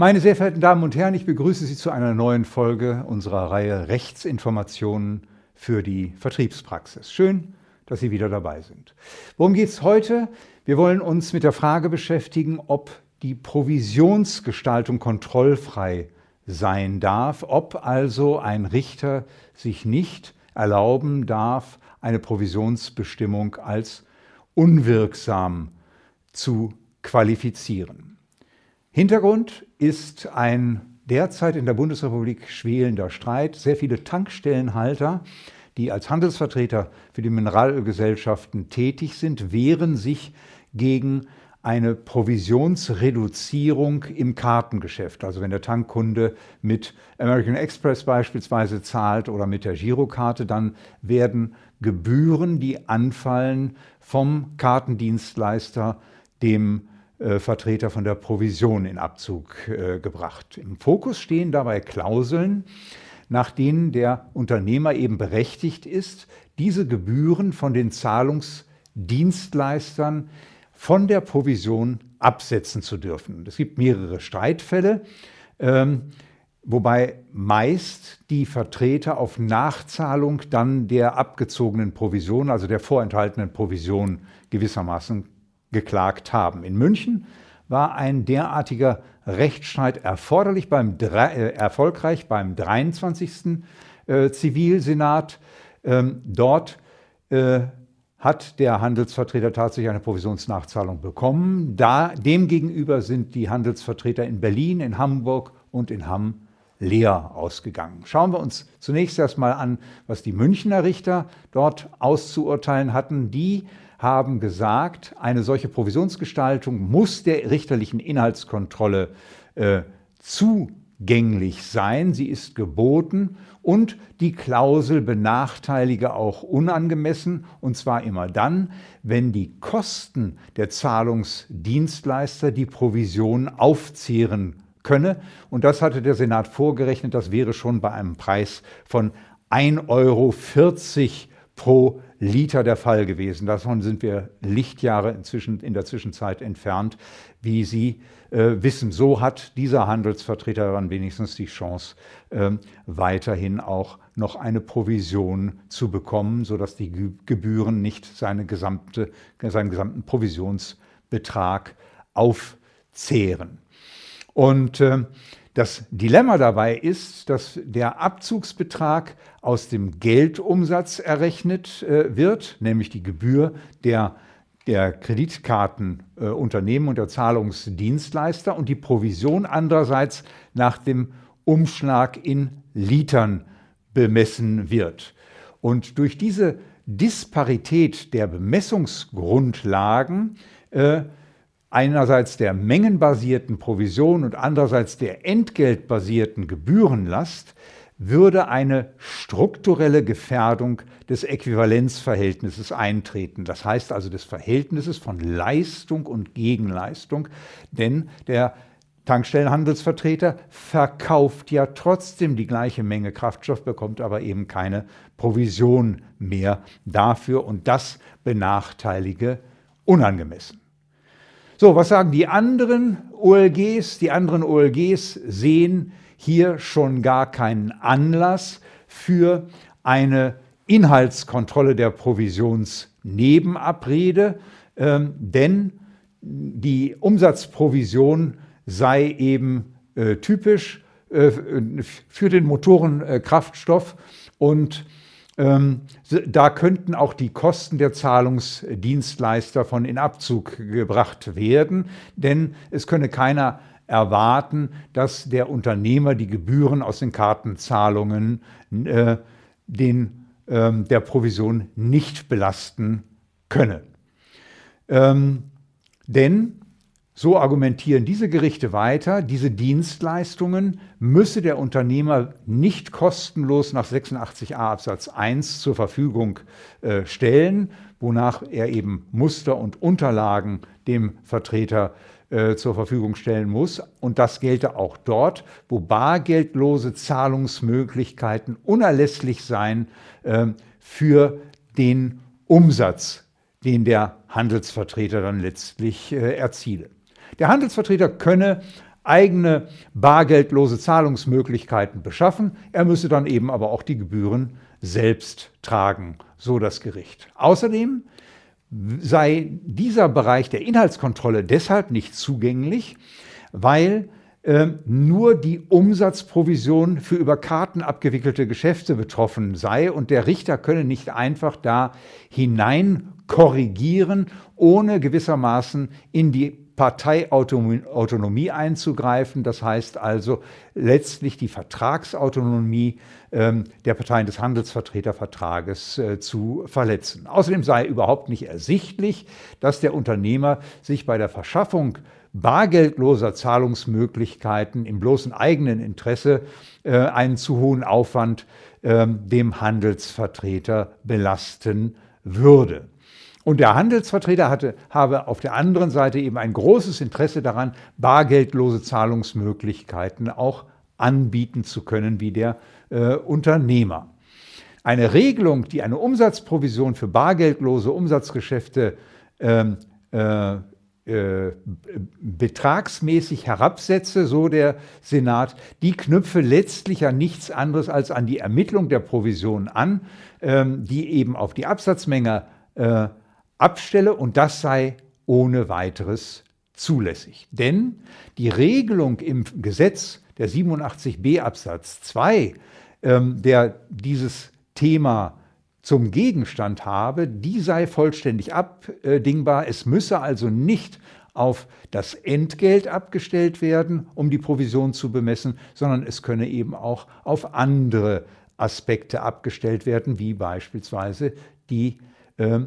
Meine sehr verehrten Damen und Herren, ich begrüße Sie zu einer neuen Folge unserer Reihe Rechtsinformationen für die Vertriebspraxis. Schön, dass Sie wieder dabei sind. Worum geht es heute? Wir wollen uns mit der Frage beschäftigen, ob die Provisionsgestaltung kontrollfrei sein darf, ob also ein Richter sich nicht erlauben darf, eine Provisionsbestimmung als unwirksam zu qualifizieren. Hintergrund ist ein derzeit in der Bundesrepublik schwelender Streit. Sehr viele Tankstellenhalter, die als Handelsvertreter für die Mineralölgesellschaften tätig sind, wehren sich gegen eine Provisionsreduzierung im Kartengeschäft. Also wenn der Tankkunde mit American Express beispielsweise zahlt oder mit der Girokarte, dann werden Gebühren, die anfallen, vom Kartendienstleister dem Vertreter von der Provision in Abzug äh, gebracht. Im Fokus stehen dabei Klauseln, nach denen der Unternehmer eben berechtigt ist, diese Gebühren von den Zahlungsdienstleistern von der Provision absetzen zu dürfen. Es gibt mehrere Streitfälle, ähm, wobei meist die Vertreter auf Nachzahlung dann der abgezogenen Provision, also der vorenthaltenen Provision gewissermaßen geklagt haben. In München war ein derartiger Rechtsstreit erforderlich beim, äh, erfolgreich beim 23. Äh, Zivilsenat. Ähm, dort äh, hat der Handelsvertreter tatsächlich eine Provisionsnachzahlung bekommen. Da, demgegenüber sind die Handelsvertreter in Berlin, in Hamburg und in Hamm leer ausgegangen. Schauen wir uns zunächst erstmal an, was die Münchner Richter dort auszuurteilen hatten. Die haben gesagt, eine solche Provisionsgestaltung muss der richterlichen Inhaltskontrolle äh, zugänglich sein. Sie ist geboten und die Klausel benachteilige auch unangemessen, und zwar immer dann, wenn die Kosten der Zahlungsdienstleister die Provision aufzehren könne. Und das hatte der Senat vorgerechnet, das wäre schon bei einem Preis von 1,40 Euro pro Liter der Fall gewesen. Davon sind wir Lichtjahre inzwischen in der Zwischenzeit entfernt, wie Sie äh, wissen. So hat dieser Handelsvertreter dann wenigstens die Chance, äh, weiterhin auch noch eine Provision zu bekommen, sodass die Gebühren nicht seine gesamte, seinen gesamten Provisionsbetrag aufzehren. Und äh, das Dilemma dabei ist, dass der Abzugsbetrag aus dem Geldumsatz errechnet äh, wird, nämlich die Gebühr der, der Kreditkartenunternehmen äh, und der Zahlungsdienstleister und die Provision andererseits nach dem Umschlag in Litern bemessen wird. Und durch diese Disparität der Bemessungsgrundlagen äh, einerseits der mengenbasierten Provision und andererseits der entgeltbasierten Gebührenlast würde eine strukturelle Gefährdung des Äquivalenzverhältnisses eintreten. Das heißt also des Verhältnisses von Leistung und Gegenleistung, denn der Tankstellenhandelsvertreter verkauft ja trotzdem die gleiche Menge Kraftstoff, bekommt aber eben keine Provision mehr dafür und das benachteilige unangemessen. So, was sagen die anderen OLGs? Die anderen OLGs sehen hier schon gar keinen Anlass für eine Inhaltskontrolle der Provisionsnebenabrede, ähm, denn die Umsatzprovision sei eben äh, typisch äh, für den Motorenkraftstoff und ähm, da könnten auch die Kosten der Zahlungsdienstleister von in Abzug gebracht werden, denn es könne keiner erwarten, dass der Unternehmer die Gebühren aus den Kartenzahlungen äh, den, äh, der Provision nicht belasten könne. Ähm, denn so argumentieren diese Gerichte weiter, diese Dienstleistungen müsse der Unternehmer nicht kostenlos nach 86a Absatz 1 zur Verfügung äh, stellen, wonach er eben Muster und Unterlagen dem Vertreter äh, zur Verfügung stellen muss. Und das gelte auch dort, wo bargeldlose Zahlungsmöglichkeiten unerlässlich seien äh, für den Umsatz, den der Handelsvertreter dann letztlich äh, erziele. Der Handelsvertreter könne eigene bargeldlose Zahlungsmöglichkeiten beschaffen. Er müsse dann eben aber auch die Gebühren selbst tragen, so das Gericht. Außerdem sei dieser Bereich der Inhaltskontrolle deshalb nicht zugänglich, weil äh, nur die Umsatzprovision für über Karten abgewickelte Geschäfte betroffen sei und der Richter könne nicht einfach da hinein korrigieren, ohne gewissermaßen in die Parteiautonomie einzugreifen. Das heißt also letztlich die Vertragsautonomie ähm, der Parteien des Handelsvertretervertrages äh, zu verletzen. Außerdem sei überhaupt nicht ersichtlich, dass der Unternehmer sich bei der Verschaffung bargeldloser Zahlungsmöglichkeiten im bloßen eigenen Interesse äh, einen zu hohen Aufwand äh, dem Handelsvertreter belasten würde. Und der Handelsvertreter hatte, habe auf der anderen Seite eben ein großes Interesse daran, bargeldlose Zahlungsmöglichkeiten auch anbieten zu können, wie der äh, Unternehmer. Eine Regelung, die eine Umsatzprovision für bargeldlose Umsatzgeschäfte ähm, äh, äh, betragsmäßig herabsetze, so der Senat, die knüpfe letztlich an nichts anderes als an die Ermittlung der Provision an, ähm, die eben auf die Absatzmenge äh, abstelle und das sei ohne weiteres zulässig. Denn die Regelung im Gesetz der 87b Absatz 2, ähm, der dieses Thema zum Gegenstand habe, die sei vollständig abdingbar. Es müsse also nicht auf das Entgelt abgestellt werden, um die Provision zu bemessen, sondern es könne eben auch auf andere Aspekte abgestellt werden, wie beispielsweise die äh,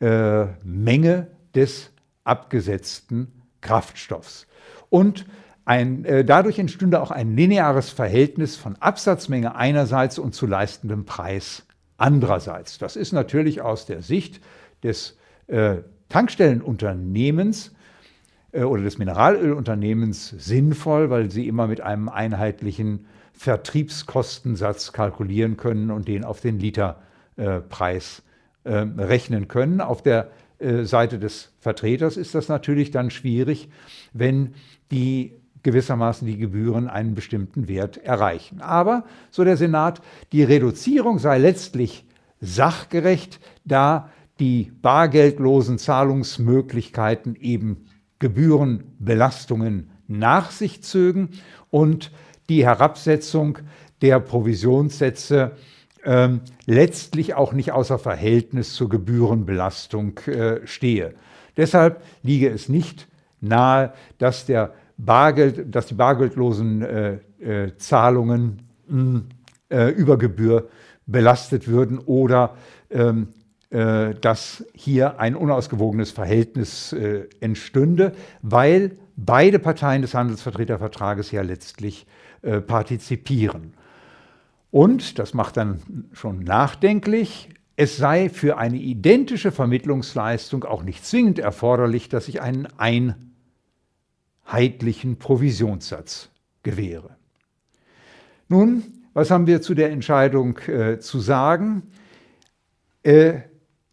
äh, Menge des abgesetzten Kraftstoffs. Und ein, äh, dadurch entstünde auch ein lineares Verhältnis von Absatzmenge einerseits und zu leistendem Preis andererseits. Das ist natürlich aus der Sicht des äh, Tankstellenunternehmens äh, oder des Mineralölunternehmens sinnvoll, weil sie immer mit einem einheitlichen Vertriebskostensatz kalkulieren können und den auf den Literpreis äh, rechnen können. Auf der äh, Seite des Vertreters ist das natürlich dann schwierig, wenn die gewissermaßen die Gebühren einen bestimmten Wert erreichen. Aber, so der Senat, die Reduzierung sei letztlich sachgerecht, da die bargeldlosen Zahlungsmöglichkeiten eben Gebührenbelastungen nach sich zögen und die Herabsetzung der Provisionssätze ähm, letztlich auch nicht außer Verhältnis zur Gebührenbelastung äh, stehe. Deshalb liege es nicht nahe, dass, der Bargeld, dass die bargeldlosen äh, äh, Zahlungen mh, äh, über Gebühr belastet würden oder ähm, äh, dass hier ein unausgewogenes Verhältnis äh, entstünde, weil beide Parteien des Handelsvertretervertrages ja letztlich partizipieren. Und, das macht dann schon nachdenklich, es sei für eine identische Vermittlungsleistung auch nicht zwingend erforderlich, dass ich einen einheitlichen Provisionssatz gewähre. Nun, was haben wir zu der Entscheidung äh, zu sagen? Äh,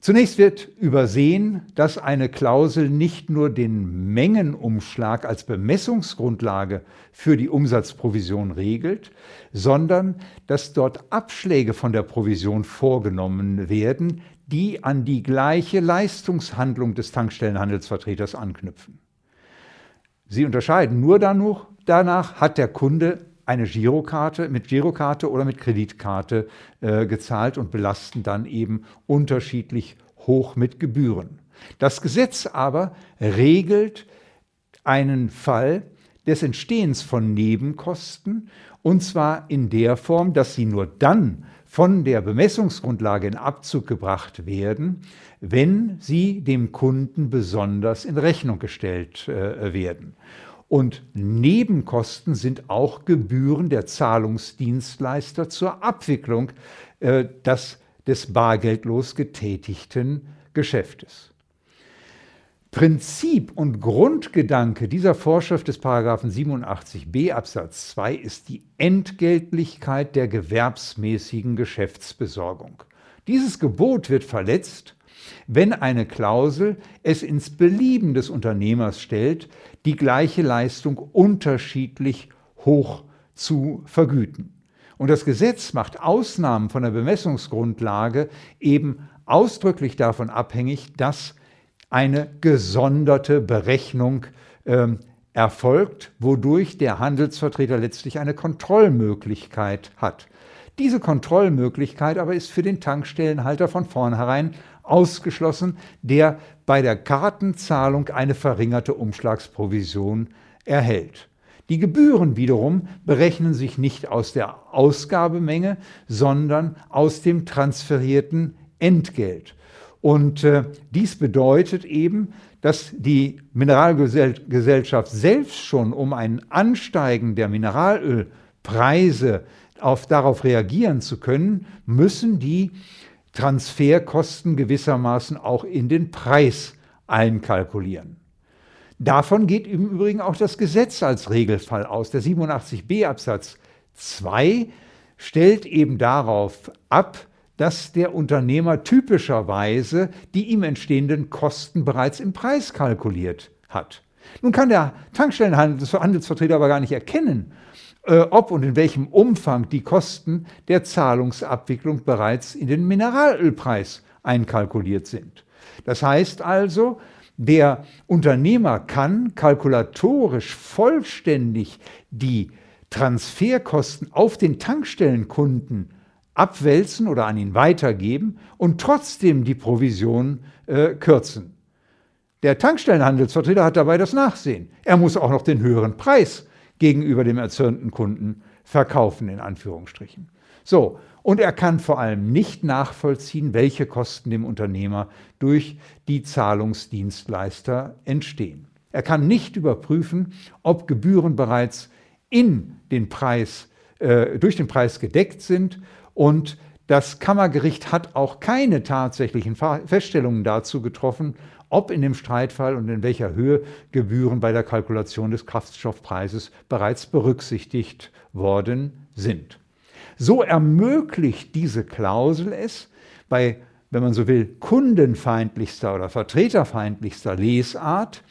Zunächst wird übersehen, dass eine Klausel nicht nur den Mengenumschlag als Bemessungsgrundlage für die Umsatzprovision regelt, sondern dass dort Abschläge von der Provision vorgenommen werden, die an die gleiche Leistungshandlung des Tankstellenhandelsvertreters anknüpfen. Sie unterscheiden nur danach, danach hat der Kunde eine Girokarte, mit Girokarte oder mit Kreditkarte äh, gezahlt und belasten dann eben unterschiedlich hoch mit Gebühren. Das Gesetz aber regelt einen Fall des Entstehens von Nebenkosten und zwar in der Form, dass sie nur dann von der Bemessungsgrundlage in Abzug gebracht werden, wenn sie dem Kunden besonders in Rechnung gestellt äh, werden. Und Nebenkosten sind auch Gebühren der Zahlungsdienstleister zur Abwicklung äh, des, des bargeldlos getätigten Geschäftes. Prinzip und Grundgedanke dieser Vorschrift des Paragraphen 87b Absatz 2 ist die Entgeltlichkeit der gewerbsmäßigen Geschäftsbesorgung. Dieses Gebot wird verletzt, wenn eine Klausel es ins Belieben des Unternehmers stellt, die gleiche Leistung unterschiedlich hoch zu vergüten. Und das Gesetz macht Ausnahmen von der Bemessungsgrundlage eben ausdrücklich davon abhängig, dass eine gesonderte Berechnung äh, erfolgt, wodurch der Handelsvertreter letztlich eine Kontrollmöglichkeit hat. Diese Kontrollmöglichkeit aber ist für den Tankstellenhalter von vornherein ausgeschlossen, der bei der Kartenzahlung eine verringerte Umschlagsprovision erhält. Die Gebühren wiederum berechnen sich nicht aus der Ausgabemenge, sondern aus dem transferierten Entgelt. Und äh, dies bedeutet eben, dass die Mineralgesellschaft selbst schon um ein Ansteigen der Mineralölpreise auf, darauf reagieren zu können, müssen die Transferkosten gewissermaßen auch in den Preis einkalkulieren. Davon geht im Übrigen auch das Gesetz als Regelfall aus. Der 87b Absatz 2 stellt eben darauf ab, dass der Unternehmer typischerweise die ihm entstehenden Kosten bereits im Preis kalkuliert hat. Nun kann der Tankstellenhandelsvertreter aber gar nicht erkennen, ob und in welchem Umfang die Kosten der Zahlungsabwicklung bereits in den Mineralölpreis einkalkuliert sind. Das heißt also, der Unternehmer kann kalkulatorisch vollständig die Transferkosten auf den Tankstellenkunden abwälzen oder an ihn weitergeben und trotzdem die Provision äh, kürzen. Der Tankstellenhandelsvertreter hat dabei das Nachsehen. Er muss auch noch den höheren Preis gegenüber dem erzürnten Kunden verkaufen, in Anführungsstrichen. So, und er kann vor allem nicht nachvollziehen, welche Kosten dem Unternehmer durch die Zahlungsdienstleister entstehen. Er kann nicht überprüfen, ob Gebühren bereits in den Preis, äh, durch den Preis gedeckt sind und das Kammergericht hat auch keine tatsächlichen Feststellungen dazu getroffen, ob in dem Streitfall und in welcher Höhe Gebühren bei der Kalkulation des Kraftstoffpreises bereits berücksichtigt worden sind. So ermöglicht diese Klausel es, bei, wenn man so will, kundenfeindlichster oder vertreterfeindlichster Lesart,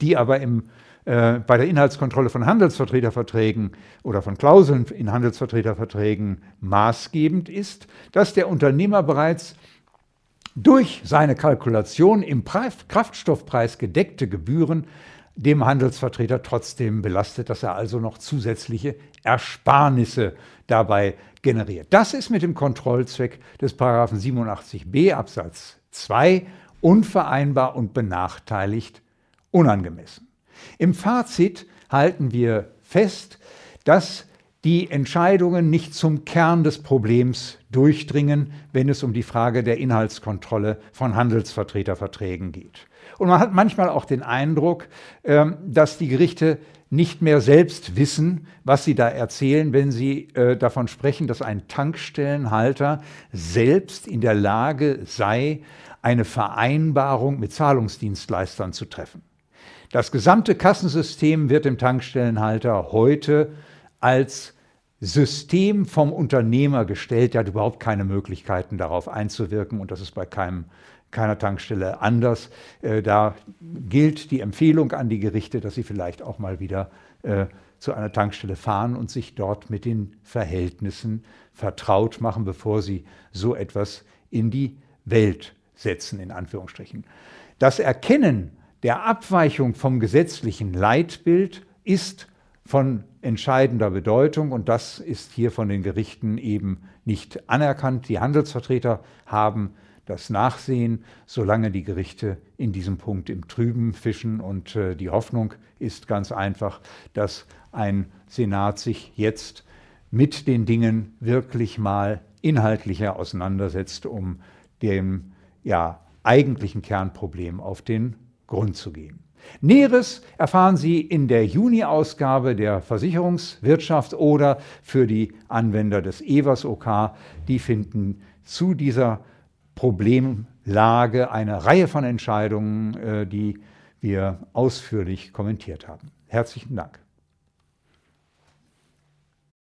die aber im äh, bei der Inhaltskontrolle von Handelsvertreterverträgen oder von Klauseln in Handelsvertreterverträgen maßgebend ist, dass der Unternehmer bereits durch seine Kalkulation im Kraftstoffpreis gedeckte Gebühren dem Handelsvertreter trotzdem belastet, dass er also noch zusätzliche Ersparnisse dabei generiert. Das ist mit dem Kontrollzweck des 87b Absatz 2 unvereinbar und benachteiligt unangemessen. Im Fazit halten wir fest, dass die Entscheidungen nicht zum Kern des Problems durchdringen, wenn es um die Frage der Inhaltskontrolle von Handelsvertreterverträgen geht. Und man hat manchmal auch den Eindruck, ähm, dass die Gerichte nicht mehr selbst wissen, was sie da erzählen, wenn sie äh, davon sprechen, dass ein Tankstellenhalter selbst in der Lage sei, eine Vereinbarung mit Zahlungsdienstleistern zu treffen. Das gesamte Kassensystem wird dem Tankstellenhalter heute als System vom Unternehmer gestellt. Der hat überhaupt keine Möglichkeiten, darauf einzuwirken und das ist bei keinem, keiner Tankstelle anders. Äh, da gilt die Empfehlung an die Gerichte, dass sie vielleicht auch mal wieder äh, zu einer Tankstelle fahren und sich dort mit den Verhältnissen vertraut machen, bevor sie so etwas in die Welt setzen, in Anführungsstrichen. Das Erkennen der Abweichung vom gesetzlichen Leitbild ist von entscheidender Bedeutung und das ist hier von den Gerichten eben nicht anerkannt. Die Handelsvertreter haben das Nachsehen, solange die Gerichte in diesem Punkt im Trüben fischen. Und äh, die Hoffnung ist ganz einfach, dass ein Senat sich jetzt mit den Dingen wirklich mal inhaltlicher auseinandersetzt, um dem ja, eigentlichen Kernproblem auf den Grund zu gehen. Näheres erfahren Sie in der Juni-Ausgabe der Versicherungswirtschaft oder für die Anwender des EWAS OK. Die finden zu dieser Problemlage eine Reihe von Entscheidungen, äh, die wir ausführlich kommentiert haben. Herzlichen Dank.